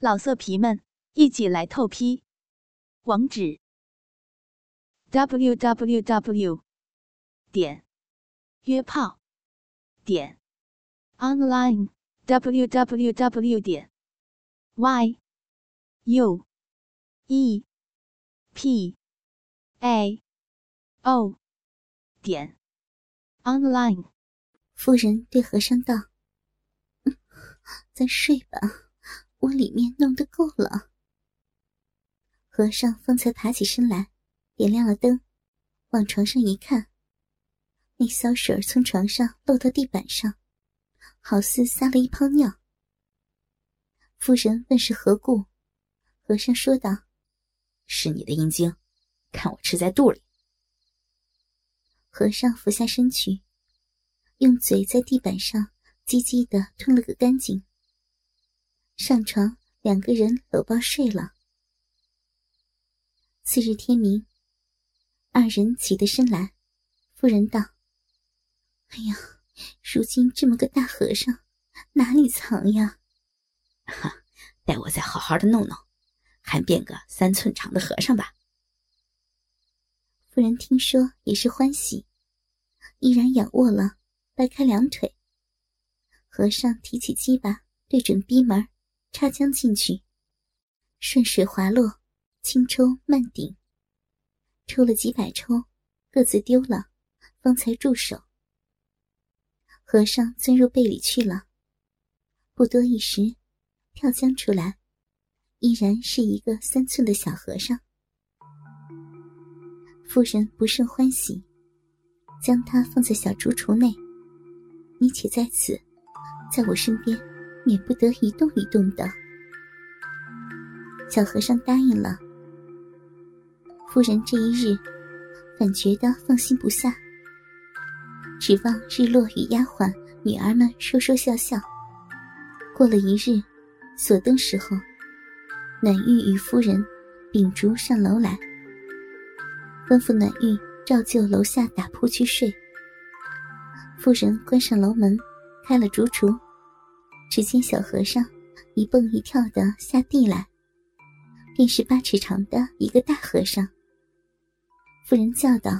老色皮们，一起来透批！网址：w w w 点约炮点 online w w w 点 y u e p a o 点 online。夫人对和尚道：“ 咱睡吧。”我里面弄得够了。和尚方才爬起身来，点亮了灯，往床上一看，那骚水儿从床上漏到地板上，好似撒了一泡尿。夫人问是何故，和尚说道：“是你的阴茎，看我吃在肚里。”和尚俯下身去，用嘴在地板上唧唧的吞了个干净。上床，两个人搂抱睡了。次日天明，二人起得身来，夫人道：“哎呀，如今这么个大和尚，哪里藏呀？哈，待我再好好的弄弄，还变个三寸长的和尚吧。”夫人听说也是欢喜，依然仰卧了，掰开两腿。和尚提起鸡巴，对准逼门。插将进去，顺水滑落，轻抽慢顶，抽了几百抽，各自丢了，方才住手。和尚钻入被里去了，不多一时，跳将出来，依然是一个三寸的小和尚。夫人不胜欢喜，将他放在小竹橱内，你且在此，在我身边。免不得一动一动的。小和尚答应了。夫人这一日，反觉得放心不下，指望日落与丫鬟、女儿们说说笑笑。过了一日，锁灯时候，暖玉与夫人秉烛上楼来，吩咐暖玉照旧楼下打铺去睡。夫人关上楼门，开了烛烛。只见小和尚一蹦一跳的下地来，便是八尺长的一个大和尚。夫人叫道：“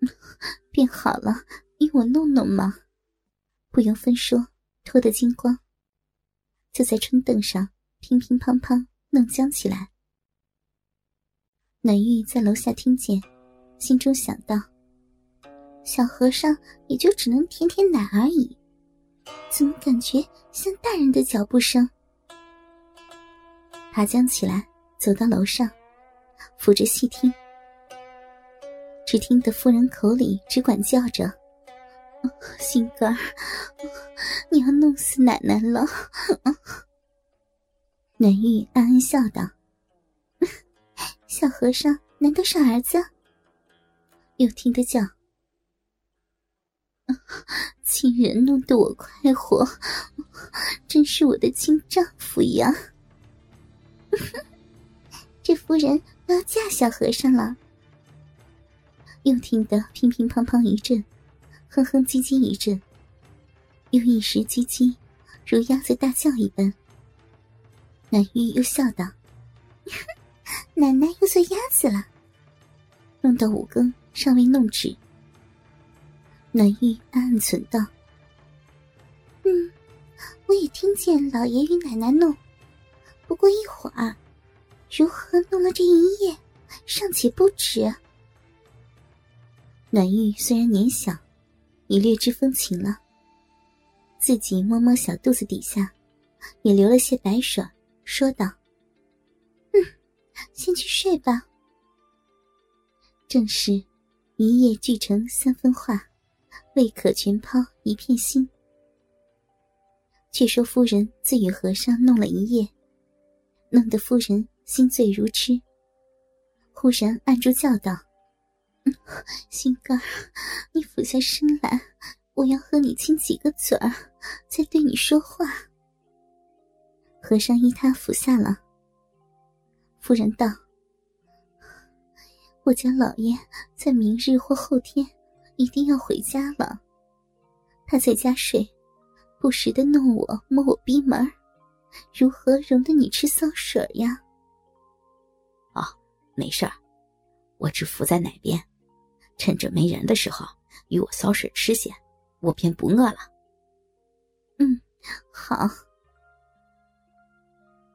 变好了，依我弄弄嘛。”不由分说，脱得精光，就在春凳上乒乒乓乓弄僵起来。暖玉在楼下听见，心中想到：“小和尚也就只能舔舔奶而已。”怎么感觉像大人的脚步声？爬将起来，走到楼上，扶着细听，只听得夫人口里只管叫着：“心肝儿，你要弄死奶奶了！”暖玉暗暗笑道：“小和尚难道是儿子？”又听得叫。亲人弄得我快活，真是我的亲丈夫呀！这夫人要嫁小和尚了。又听得乒乒乓乓一阵，哼哼唧唧一阵，又一时唧唧，如鸭子大叫一般。南玉又笑道：“ 奶奶又做鸭子了。”弄到五更，尚未弄止。暖玉暗暗存道：“嗯，我也听见老爷与奶奶弄，不过一会儿，如何弄了这一夜，尚且不止。”暖玉虽然年小，已略知风情了，自己摸摸小肚子底下，也流了些白水，说道：“嗯，先去睡吧。”正是，一夜聚成三分话。未可全抛一片心。却说夫人自与和尚弄了一夜，弄得夫人心醉如痴。忽然按住叫道：“心肝，你俯下身来，我要和你亲几个嘴儿，再对你说话。”和尚依他俯下了。夫人道：“我家老爷在明日或后天。”一定要回家了。他在家睡，不时的弄我摸我逼门如何容得你吃骚水呀？哦，没事儿，我只伏在哪边，趁着没人的时候与我骚水吃些，我便不饿了。嗯，好。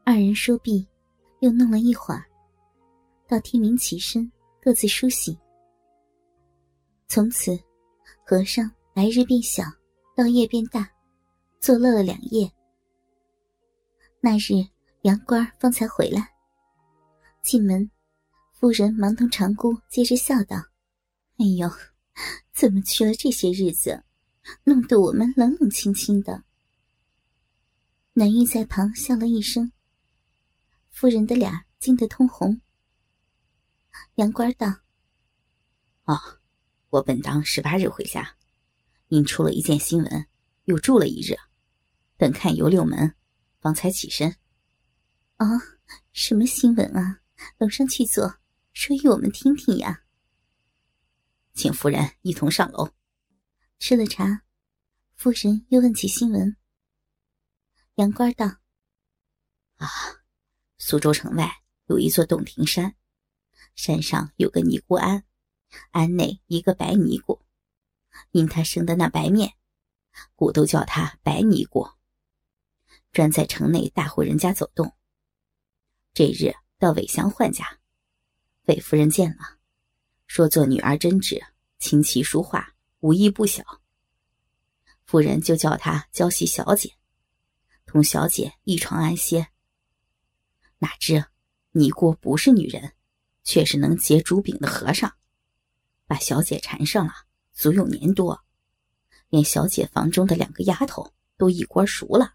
二人说毕，又弄了一会儿，到天明起身，各自梳洗。从此，和尚白日变小，到夜变大，作乐了两夜。那日，杨官方才回来。进门，夫人忙同长姑接着笑道：“哎呦，怎么去了这些日子，弄得我们冷冷清清的。”南玉在旁笑了一声。夫人的脸惊得通红。杨官道：“哦，我本当十八日回家，因出了一件新闻，又住了一日，等看游六门。”方才起身，啊，什么新闻啊？楼上去坐，说与我们听听呀。请夫人一同上楼。吃了茶，夫人又问起新闻。杨官道：“啊，苏州城外有一座洞庭山，山上有个尼姑庵，庵内一个白尼姑，因她生的那白面，故都叫她白尼姑。”专在城内大户人家走动。这日到韦香焕家，韦夫人见了，说做女儿针织、琴棋书画，武艺不小。夫人就叫她教习小姐，同小姐一床安歇。哪知尼姑不是女人，却是能结竹柄的和尚，把小姐缠上了，足有年多，连小姐房中的两个丫头都一锅熟了。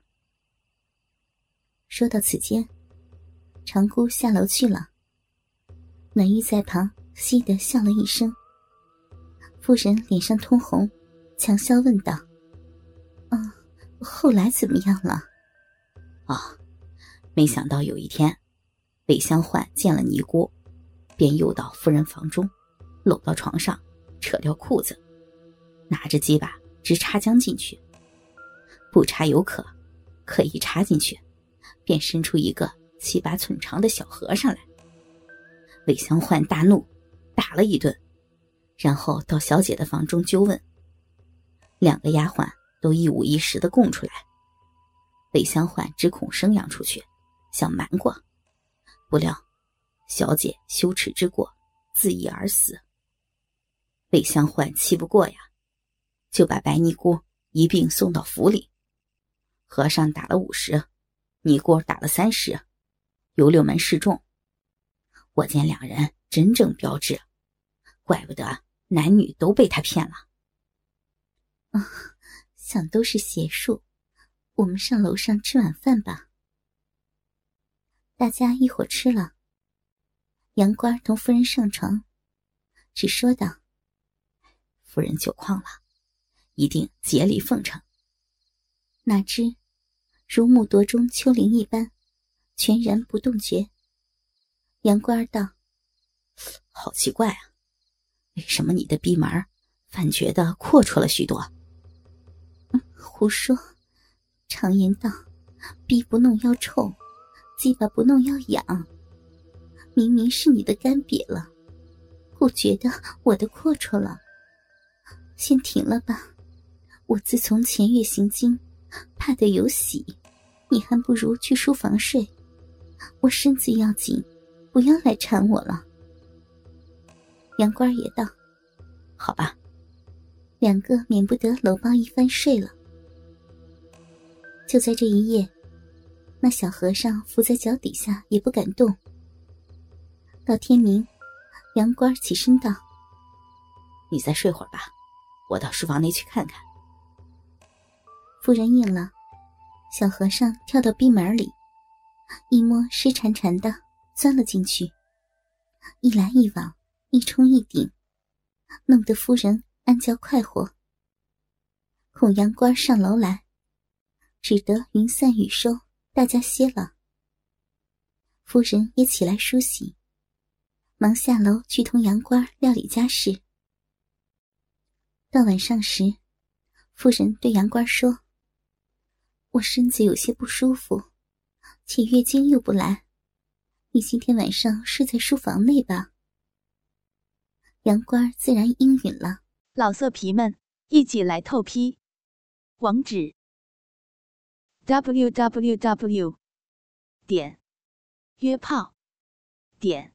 说到此间，长姑下楼去了。暖玉在旁嘻的笑了一声。夫人脸上通红，强笑问道：“啊，后来怎么样了？”啊，没想到有一天，韦香焕见了尼姑，便诱到夫人房中，搂到床上，扯掉裤子，拿着鸡巴直插将进去。不插有可，可一插进去。便伸出一个七八寸长的小和尚来。韦香焕大怒，打了一顿，然后到小姐的房中纠问。两个丫鬟都一五一十的供出来。韦香焕只恐声扬出去，想瞒过，不料小姐羞耻之过，自缢而死。韦香焕气不过呀，就把白尼姑一并送到府里。和尚打了五十。尼姑打了三十，由六门示众。我见两人真正标致，怪不得男女都被他骗了。啊，想都是邪术。我们上楼上吃晚饭吧。大家一伙吃了。杨官同夫人上床，只说道：“夫人酒旷了，一定竭力奉承。”哪知。如木铎中秋铃一般，全然不动觉。杨官儿道：“好奇怪啊，为什么你的逼门反觉得阔绰了许多？” 胡说！常言道：“逼不弄要臭，鸡巴不弄要痒。”明明是你的干瘪了，我觉得我的阔绰了。先停了吧，我自从前月行经，怕得有喜。你还不如去书房睡，我身子要紧，不要来缠我了。杨官也道：“好吧。”两个免不得搂抱一番睡了。就在这一夜，那小和尚伏在脚底下也不敢动。到天明，杨官起身道：“你再睡会儿吧，我到书房内去看看。”夫人应了。小和尚跳到闭门里，一摸湿潺潺的，钻了进去。一来一往，一冲一顶，弄得夫人暗叫快活。孔阳官上楼来，只得云散雨收，大家歇了。夫人也起来梳洗，忙下楼去同杨官料理家事。到晚上时，夫人对杨官说。我身子有些不舒服，且月经又不来，你今天晚上睡在书房内吧。杨官自然应允了。老色皮们，一起来透批，网址：w w w 点约炮点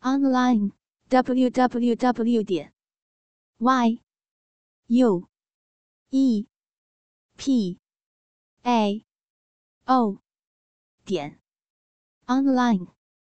online w w w 点 y u e p a o 点 online。